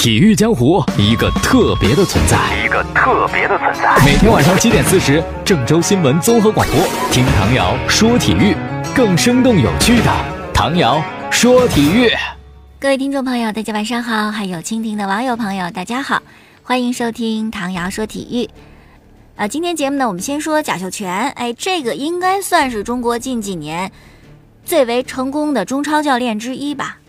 体育江湖一个特别的存在，一个特别的存在。每天晚上七点四十，郑州新闻综合广播，听唐瑶说体育，更生动有趣的唐瑶说体育。各位听众朋友，大家晚上好，还有蜻蜓的网友朋友，大家好，欢迎收听唐瑶说体育。啊，今天节目呢，我们先说贾秀全，哎，这个应该算是中国近几年最为成功的中超教练之一吧。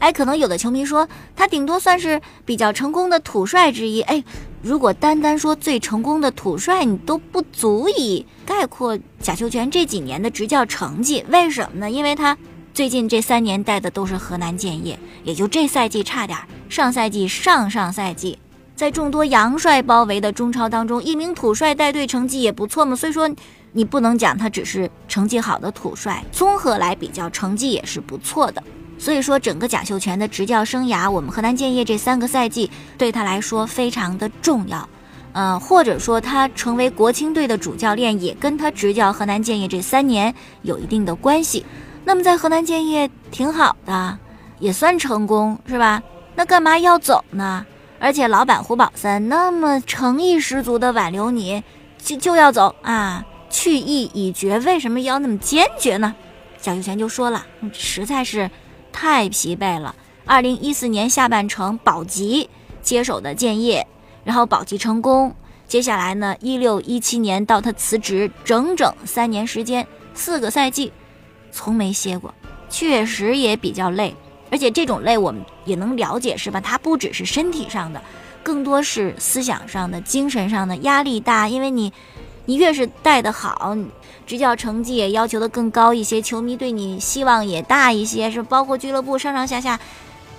哎，可能有的球迷说他顶多算是比较成功的土帅之一。哎，如果单单说最成功的土帅，你都不足以概括贾秀全这几年的执教成绩。为什么呢？因为他最近这三年带的都是河南建业，也就这赛季差点，上赛季、上上赛季，在众多洋帅包围的中超当中，一名土帅带队成绩也不错嘛。所以说，你不能讲他只是成绩好的土帅，综合来比较，成绩也是不错的。所以说，整个贾秀全的执教生涯，我们河南建业这三个赛季对他来说非常的重要，呃，或者说他成为国青队的主教练，也跟他执教河南建业这三年有一定的关系。那么在河南建业挺好的，也算成功，是吧？那干嘛要走呢？而且老板胡宝森那么诚意十足的挽留你，就就要走啊？去意已决，为什么要那么坚决呢？贾秀全就说了，实在是。太疲惫了。二零一四年下半程保级接手的建业，然后保级成功。接下来呢，一六一七年到他辞职，整整三年时间，四个赛季，从没歇过，确实也比较累。而且这种累我们也能了解，是吧？他不只是身体上的，更多是思想上的、精神上的压力大，因为你。你越是带得好，执教成绩也要求的更高一些，球迷对你希望也大一些，是包括俱乐部上上下下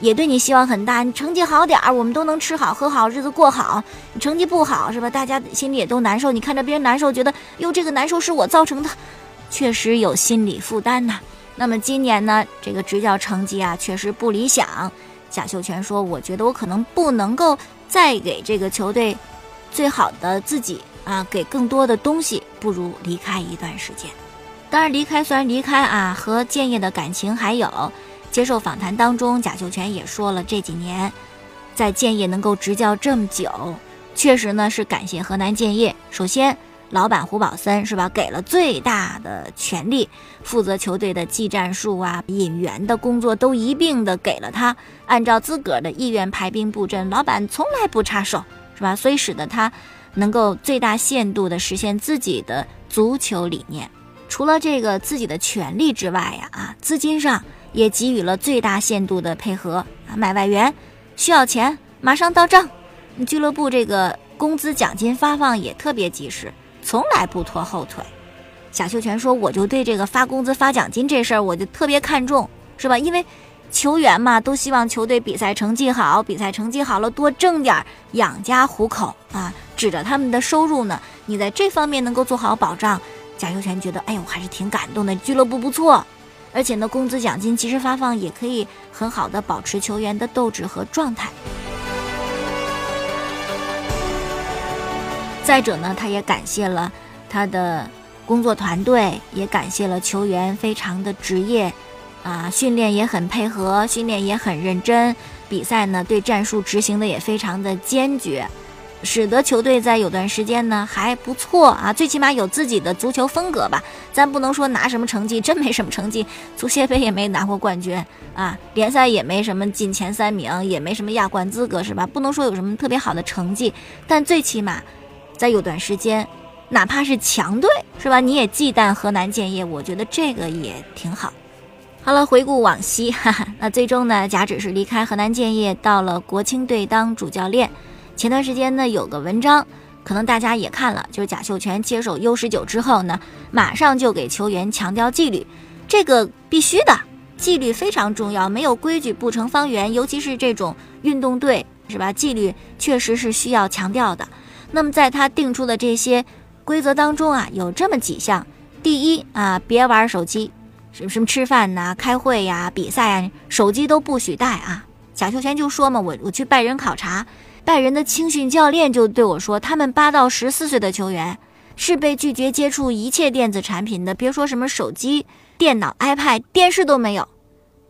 也对你希望很大。你成绩好点儿，我们都能吃好喝好，日子过好；你成绩不好，是吧？大家心里也都难受。你看着别人难受，觉得哟，这个难受是我造成的，确实有心理负担呐。那么今年呢，这个执教成绩啊，确实不理想。贾秀全说：“我觉得我可能不能够再给这个球队最好的自己。”啊，给更多的东西，不如离开一段时间。当然，离开虽然离开啊，和建业的感情还有。接受访谈当中，贾秀全也说了，这几年在建业能够执教这么久，确实呢是感谢河南建业。首先，老板胡宝森是吧，给了最大的权力，负责球队的技战术啊、引援的工作都一并的给了他，按照自个儿的意愿排兵布阵，老板从来不插手，是吧？所以使得他。能够最大限度地实现自己的足球理念，除了这个自己的权利之外呀，啊，资金上也给予了最大限度的配合啊，买外援需要钱马上到账，俱乐部这个工资奖金发放也特别及时，从来不拖后腿。贾秀全说：“我就对这个发工资发奖金这事儿，我就特别看重，是吧？因为。”球员嘛，都希望球队比赛成绩好，比赛成绩好了多挣点养家糊口啊，指着他们的收入呢。你在这方面能够做好保障，贾秀全觉得，哎呦，还是挺感动的。俱乐部不错，而且呢，工资奖金及时发放，也可以很好的保持球员的斗志和状态。再者呢，他也感谢了他的工作团队，也感谢了球员，非常的职业。啊，训练也很配合，训练也很认真，比赛呢对战术执行的也非常的坚决，使得球队在有段时间呢还不错啊，最起码有自己的足球风格吧。咱不能说拿什么成绩，真没什么成绩，足协杯也没拿过冠军啊，联赛也没什么进前三名，也没什么亚冠资格，是吧？不能说有什么特别好的成绩，但最起码在有段时间，哪怕是强队，是吧？你也忌惮河南建业，我觉得这个也挺好。好了，回顾往昔，哈哈，那最终呢，贾指是离开河南建业，到了国青队当主教练。前段时间呢，有个文章，可能大家也看了，就是贾秀全接手 U 十九之后呢，马上就给球员强调纪律，这个必须的，纪律非常重要，没有规矩不成方圆，尤其是这种运动队，是吧？纪律确实是需要强调的。那么在他定出的这些规则当中啊，有这么几项：第一啊，别玩手机。什么什么吃饭呐、开会呀、比赛啊，手机都不许带啊！贾秀全就说嘛，我我去拜仁考察，拜仁的青训教练就对我说，他们八到十四岁的球员是被拒绝接触一切电子产品的，别说什么手机、电脑、iPad、电视都没有，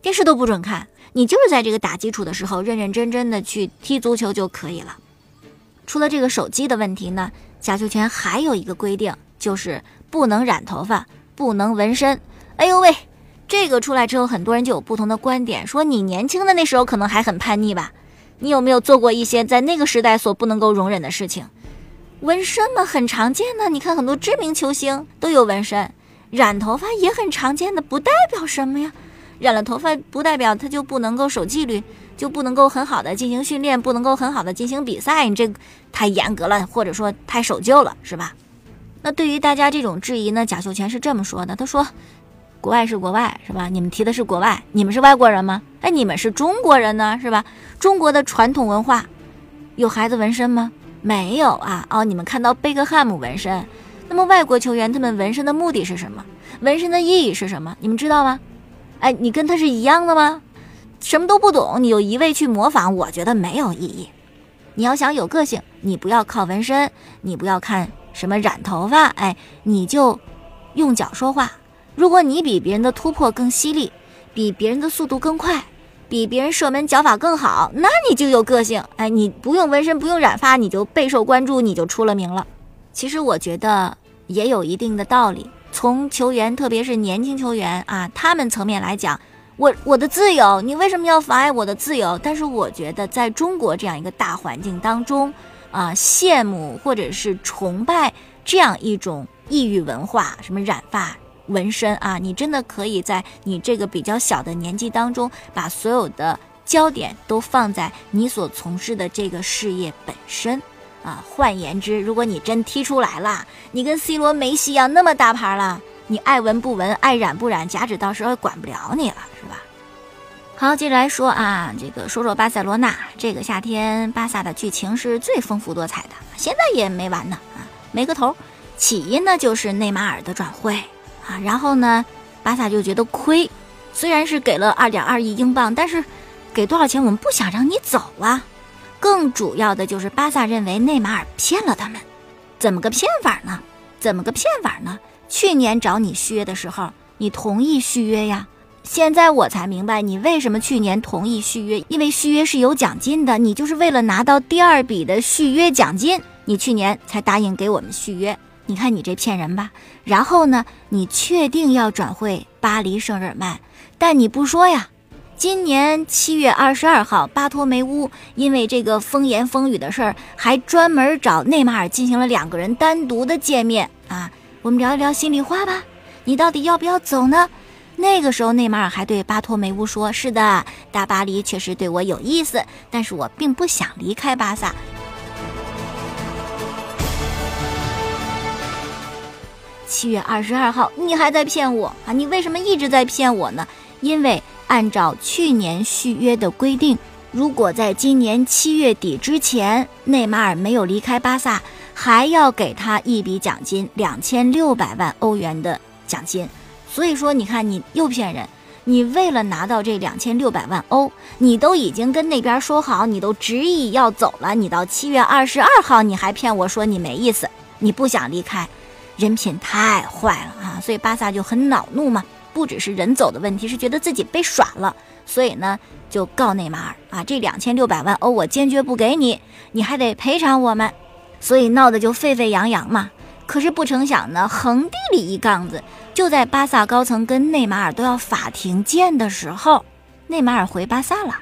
电视都不准看。你就是在这个打基础的时候认认真真的去踢足球就可以了。除了这个手机的问题呢，贾秀全还有一个规定，就是不能染头发，不能纹身。哎呦喂，这个出来之后，很多人就有不同的观点，说你年轻的那时候可能还很叛逆吧？你有没有做过一些在那个时代所不能够容忍的事情？纹身嘛，很常见的，你看很多知名球星都有纹身。染头发也很常见的，不代表什么呀。染了头发不代表他就不能够守纪律，就不能够很好的进行训练，不能够很好的进行比赛。你这太严格了，或者说太守旧了，是吧？那对于大家这种质疑呢，贾秀全是这么说的：他说，国外是国外，是吧？你们提的是国外，你们是外国人吗？哎，你们是中国人呢，是吧？中国的传统文化有孩子纹身吗？没有啊。哦，你们看到贝克汉姆纹身。那么外国球员他们纹身的目的是什么？纹身的意义是什么？你们知道吗？哎，你跟他是一样的吗？什么都不懂，你就一味去模仿，我觉得没有意义。你要想有个性，你不要靠纹身，你不要看什么染头发，哎，你就用脚说话。如果你比别人的突破更犀利，比别人的速度更快，比别人射门脚法更好，那你就有个性。哎，你不用纹身，不用染发，你就备受关注，你就出了名了。其实我觉得。也有一定的道理。从球员，特别是年轻球员啊，他们层面来讲，我我的自由，你为什么要妨碍我的自由？但是我觉得，在中国这样一个大环境当中，啊，羡慕或者是崇拜这样一种异域文化，什么染发、纹身啊，你真的可以在你这个比较小的年纪当中，把所有的焦点都放在你所从事的这个事业本身。啊，换言之，如果你真踢出来了，你跟 C 罗、梅西一样那么大牌了，你爱纹不纹，爱染不染，假指到时候管不了你了，是吧？好，接着来说啊，这个说说巴塞罗那，这个夏天巴萨的剧情是最丰富多彩的，现在也没完呢啊，没个头。起因呢就是内马尔的转会啊，然后呢，巴萨就觉得亏，虽然是给了二点二亿英镑，但是给多少钱我们不想让你走啊。更主要的就是巴萨认为内马尔骗了他们，怎么个骗法呢？怎么个骗法呢？去年找你续约的时候，你同意续约呀？现在我才明白你为什么去年同意续约，因为续约是有奖金的，你就是为了拿到第二笔的续约奖金，你去年才答应给我们续约。你看你这骗人吧！然后呢，你确定要转会巴黎圣日耳曼，但你不说呀？今年七月二十二号，巴托梅乌因为这个风言风语的事儿，还专门找内马尔进行了两个人单独的见面啊。我们聊一聊心里话吧，你到底要不要走呢？那个时候，内马尔还对巴托梅乌说：“是的，大巴黎确实对我有意思，但是我并不想离开巴萨。”七月二十二号，你还在骗我啊？你为什么一直在骗我呢？因为。按照去年续约的规定，如果在今年七月底之前内马尔没有离开巴萨，还要给他一笔奖金，两千六百万欧元的奖金。所以说，你看你又骗人，你为了拿到这两千六百万欧，你都已经跟那边说好，你都执意要走了，你到七月二十二号你还骗我说你没意思，你不想离开，人品太坏了啊！所以巴萨就很恼怒嘛。不只是人走的问题，是觉得自己被耍了，所以呢就告内马尔啊，这两千六百万欧我坚决不给你，你还得赔偿我们，所以闹得就沸沸扬扬嘛。可是不成想呢，横地里一杠子，就在巴萨高层跟内马尔都要法庭见的时候，内马尔回巴萨了，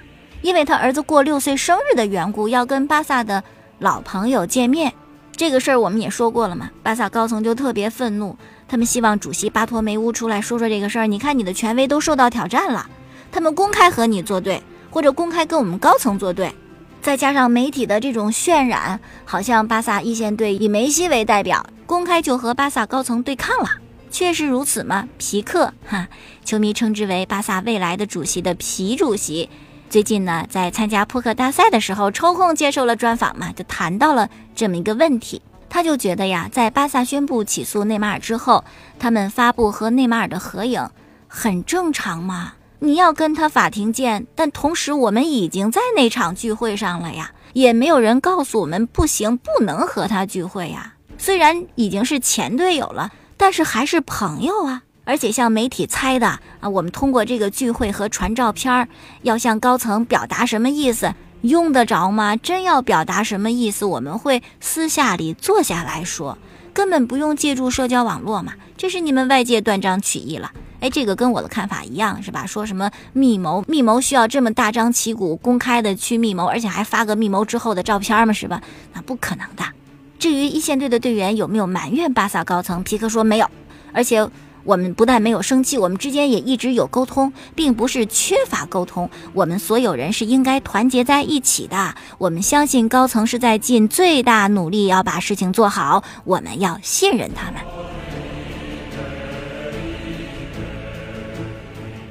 因为他儿子过六岁生日的缘故，要跟巴萨的老朋友见面。这个事儿我们也说过了嘛，巴萨高层就特别愤怒。他们希望主席巴托梅乌出来说说这个事儿。你看，你的权威都受到挑战了。他们公开和你作对，或者公开跟我们高层作对，再加上媒体的这种渲染，好像巴萨一线队以梅西为代表，公开就和巴萨高层对抗了。确实如此吗？皮克哈，球迷称之为巴萨未来的主席的皮主席，最近呢，在参加扑克大赛的时候抽空接受了专访嘛，就谈到了这么一个问题。他就觉得呀，在巴萨宣布起诉内马尔之后，他们发布和内马尔的合影很正常嘛。你要跟他法庭见，但同时我们已经在那场聚会上了呀，也没有人告诉我们不行，不能和他聚会呀。虽然已经是前队友了，但是还是朋友啊。而且像媒体猜的啊，我们通过这个聚会和传照片，要向高层表达什么意思，用得着吗？真要表达什么意思，我们会私下里坐下来说，根本不用借助社交网络嘛。这是你们外界断章取义了。哎，这个跟我的看法一样，是吧？说什么密谋？密谋需要这么大张旗鼓、公开的去密谋，而且还发个密谋之后的照片吗？是吧？那不可能的。至于一线队的队员有没有埋怨巴萨高层，皮克说没有，而且。我们不但没有生气，我们之间也一直有沟通，并不是缺乏沟通。我们所有人是应该团结在一起的。我们相信高层是在尽最大努力要把事情做好，我们要信任他们。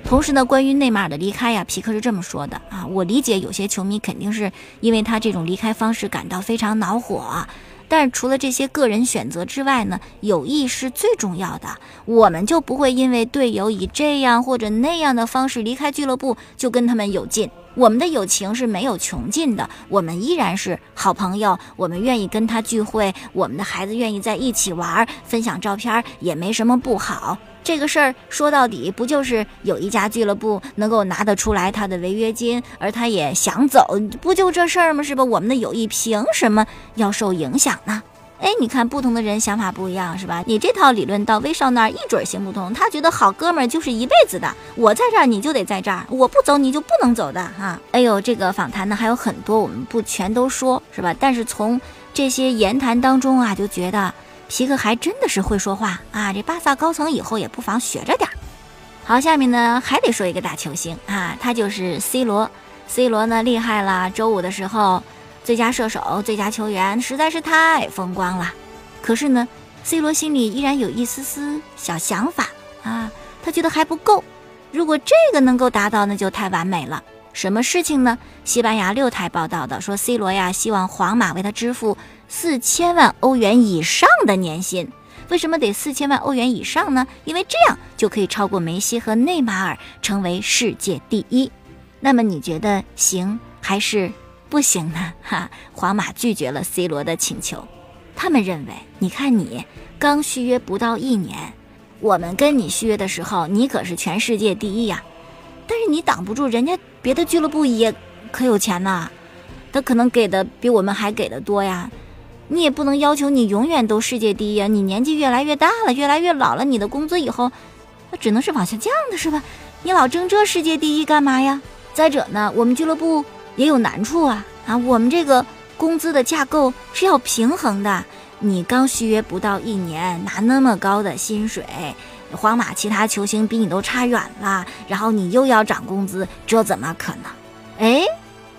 同时呢，关于内马尔的离开呀，皮克是这么说的啊，我理解有些球迷肯定是因为他这种离开方式感到非常恼火。但是除了这些个人选择之外呢，友谊是最重要的。我们就不会因为队友以这样或者那样的方式离开俱乐部，就跟他们有劲。我们的友情是没有穷尽的，我们依然是好朋友。我们愿意跟他聚会，我们的孩子愿意在一起玩，分享照片也没什么不好。这个事儿说到底，不就是有一家俱乐部能够拿得出来他的违约金，而他也想走，不就这事儿吗？是吧？我们的友谊凭什么要受影响呢？哎，你看，不同的人想法不一样，是吧？你这套理论到威少那儿一准行不通，他觉得好哥们儿就是一辈子的，我在这儿你就得在这儿，我不走你就不能走的哈。哎呦，这个访谈呢还有很多，我们不全都说，是吧？但是从这些言谈当中啊，就觉得。皮克还真的是会说话啊！这巴萨高层以后也不妨学着点儿。好，下面呢还得说一个大球星啊，他就是 C 罗。C 罗呢厉害了，周五的时候最佳射手、最佳球员实在是太风光了。可是呢，C 罗心里依然有一丝丝小想法啊，他觉得还不够。如果这个能够达到，那就太完美了。什么事情呢？西班牙六台报道的说，C 罗呀希望皇马为他支付。四千万欧元以上的年薪，为什么得四千万欧元以上呢？因为这样就可以超过梅西和内马尔，成为世界第一。那么你觉得行还是不行呢？哈，皇马拒绝了 C 罗的请求。他们认为，你看你刚续约不到一年，我们跟你续约的时候，你可是全世界第一呀。但是你挡不住人家别的俱乐部也可有钱呐，他可能给的比我们还给的多呀。你也不能要求你永远都世界第一啊！你年纪越来越大了，越来越老了，你的工资以后，那只能是往下降的，是吧？你老争这世界第一干嘛呀？再者呢，我们俱乐部也有难处啊！啊，我们这个工资的架构是要平衡的。你刚续约不到一年，拿那么高的薪水，皇马其他球星比你都差远了，然后你又要涨工资，这怎么可能？哎。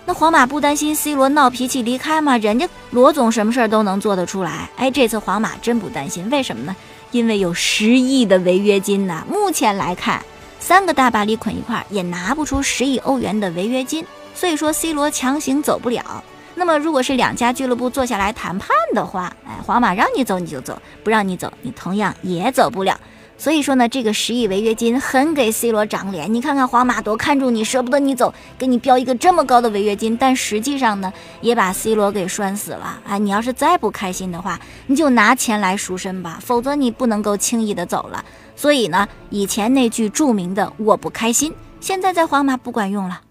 那皇马不担心 C 罗闹脾气离开吗？人家罗总什么事儿都能做得出来。哎，这次皇马真不担心，为什么呢？因为有十亿的违约金呢。目前来看，三个大巴黎捆一块儿也拿不出十亿欧元的违约金，所以说 C 罗强行走不了。那么，如果是两家俱乐部坐下来谈判的话，哎，皇马让你走你就走，不让你走，你同样也走不了。所以说呢，这个十亿违约金很给 C 罗长脸。你看看皇马多看重你，舍不得你走，给你标一个这么高的违约金。但实际上呢，也把 C 罗给拴死了。啊！你要是再不开心的话，你就拿钱来赎身吧，否则你不能够轻易的走了。所以呢，以前那句著名的“我不开心”，现在在皇马不管用了。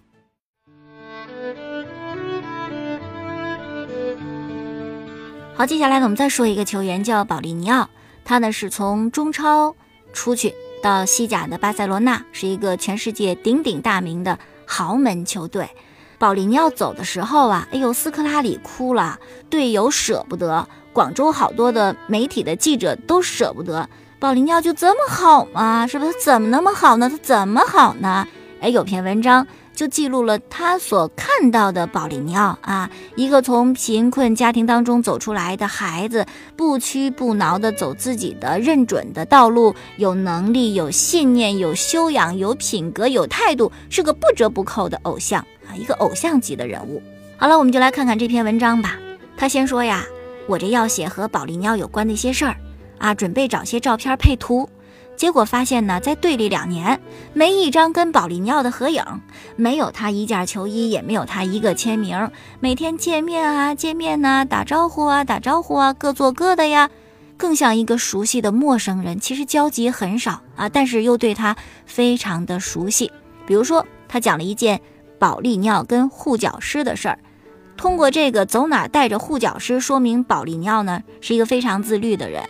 好，接下来呢，我们再说一个球员，叫保利尼奥，他呢是从中超。出去到西甲的巴塞罗那是一个全世界鼎鼎大名的豪门球队。保利尼奥走的时候啊，哎呦，斯科拉里哭了，队友舍不得，广州好多的媒体的记者都舍不得。保利尼奥就这么好吗？是不是？怎么那么好呢？他怎么好呢？哎，有篇文章。就记录了他所看到的保利尼奥啊，一个从贫困家庭当中走出来的孩子，不屈不挠的走自己的认准的道路，有能力、有信念、有修养、有品格、有态度，是个不折不扣的偶像啊，一个偶像级的人物。好了，我们就来看看这篇文章吧。他先说呀，我这要写和保利尼奥有关的一些事儿啊，准备找些照片配图。结果发现呢，在队里两年，没一张跟保利尼奥的合影，没有他一件球衣，也没有他一个签名。每天见面啊，见面呐，打招呼啊，打招呼啊，各做各的呀。更像一个熟悉的陌生人。其实交集很少啊，但是又对他非常的熟悉。比如说，他讲了一件保利尼奥跟护脚师的事儿。通过这个走哪带着护脚师，说明保利尼奥呢是一个非常自律的人。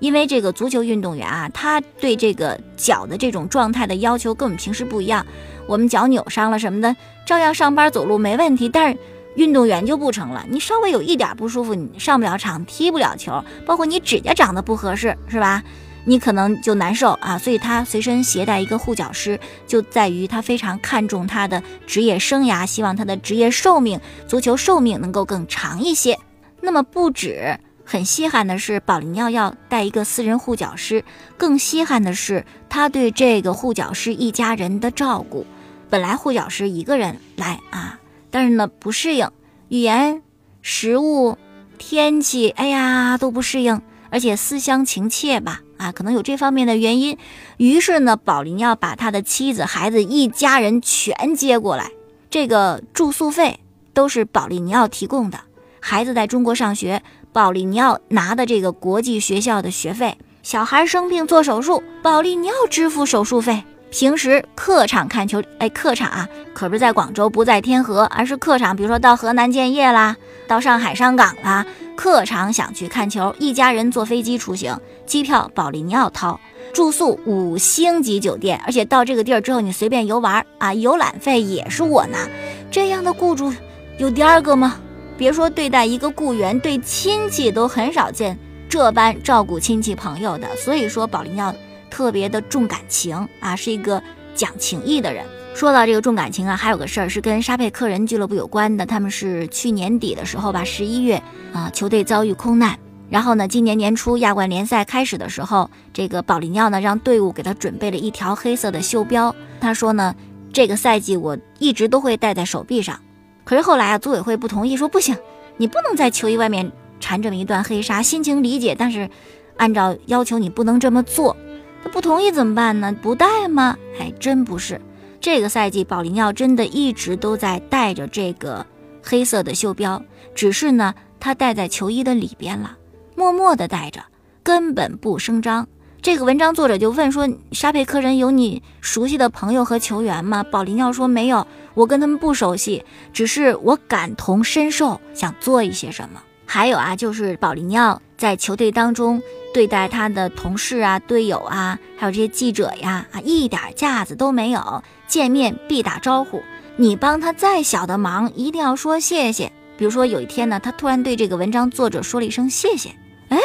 因为这个足球运动员啊，他对这个脚的这种状态的要求跟我们平时不一样。我们脚扭伤了什么的，照样上班走路没问题。但是运动员就不成了，你稍微有一点不舒服，你上不了场，踢不了球，包括你指甲长得不合适，是吧？你可能就难受啊。所以他随身携带一个护脚师，就在于他非常看重他的职业生涯，希望他的职业寿命、足球寿命能够更长一些。那么不止。很稀罕的是，保利尼奥要带一个私人护脚师。更稀罕的是，他对这个护脚师一家人的照顾。本来护脚师一个人来啊，但是呢不适应语言、食物、天气，哎呀都不适应，而且思乡情切吧，啊可能有这方面的原因。于是呢，保利尼奥把他的妻子、孩子一家人全接过来，这个住宿费都是保利尼奥提供的。孩子在中国上学。保利尼奥拿的这个国际学校的学费，小孩生病做手术，保利尼奥支付手术费。平时客场看球，哎，客场啊，可不是在广州，不在天河，而是客场。比如说到河南建业啦，到上海上港啦，客场想去看球，一家人坐飞机出行，机票保利尼奥掏，住宿五星级酒店，而且到这个地儿之后，你随便游玩啊，游览费也是我拿。这样的雇主有第二个吗？别说对待一个雇员，对亲戚都很少见这般照顾亲戚朋友的。所以说，保利尼奥特别的重感情啊，是一个讲情义的人。说到这个重感情啊，还有个事儿是跟沙佩克人俱乐部有关的。他们是去年底的时候吧，十一月啊，球队遭遇空难。然后呢，今年年初亚冠联赛开始的时候，这个保利尼奥呢让队伍给他准备了一条黑色的袖标。他说呢，这个赛季我一直都会戴在手臂上。可是后来啊，组委会不同意，说不行，你不能在球衣外面缠这么一段黑纱。心情理解，但是按照要求你不能这么做。他不同意怎么办呢？不戴吗？还真不是。这个赛季，保利尼奥真的一直都在戴着这个黑色的袖标，只是呢，他戴在球衣的里边了，默默地戴着，根本不声张。这个文章作者就问说：“沙佩克人有你熟悉的朋友和球员吗？”保利尼奥说：“没有，我跟他们不熟悉，只是我感同身受，想做一些什么。”还有啊，就是保利尼奥在球队当中对待他的同事啊、队友啊，还有这些记者呀，啊，一点架子都没有，见面必打招呼。你帮他再小的忙，一定要说谢谢。比如说有一天呢，他突然对这个文章作者说了一声谢谢，哎。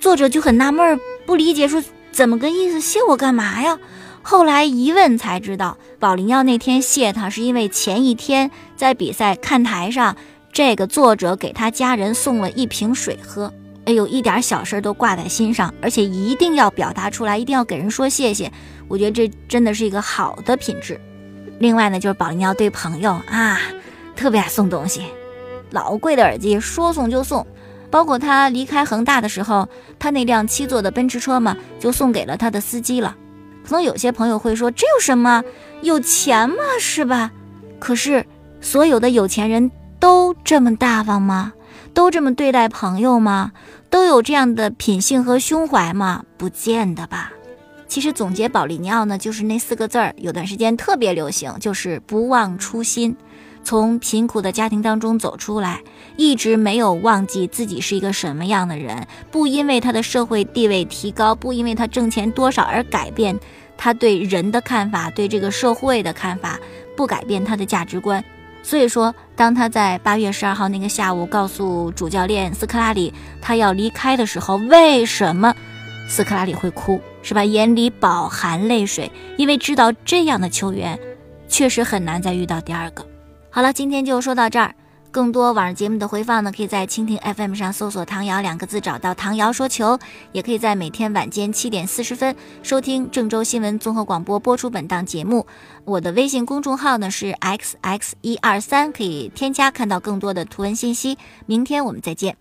作者就很纳闷儿，不理解，说怎么个意思？谢我干嘛呀？后来一问才知道，保利尼奥那天谢他，是因为前一天在比赛看台上，这个作者给他家人送了一瓶水喝。哎呦，一点小事都挂在心上，而且一定要表达出来，一定要给人说谢谢。我觉得这真的是一个好的品质。另外呢，就是保利尼奥对朋友啊，特别爱送东西，老贵的耳机说送就送。包括他离开恒大的时候，他那辆七座的奔驰车嘛，就送给了他的司机了。可能有些朋友会说，这有什么？有钱嘛，是吧？可是，所有的有钱人都这么大方吗？都这么对待朋友吗？都有这样的品性和胸怀吗？不见得吧。其实总结保利尼奥呢，就是那四个字儿，有段时间特别流行，就是不忘初心。从贫苦的家庭当中走出来，一直没有忘记自己是一个什么样的人。不因为他的社会地位提高，不因为他挣钱多少而改变他对人的看法，对这个社会的看法，不改变他的价值观。所以说，当他在八月十二号那个下午告诉主教练斯科拉里他要离开的时候，为什么斯科拉里会哭？是吧？眼里饱含泪水，因为知道这样的球员确实很难再遇到第二个。好了，今天就说到这儿。更多网上节目的回放呢，可以在蜻蜓 FM 上搜索“唐瑶”两个字，找到“唐瑶说球”，也可以在每天晚间七点四十分收听郑州新闻综合广播播出本档节目。我的微信公众号呢是 xx 一二三，可以添加看到更多的图文信息。明天我们再见。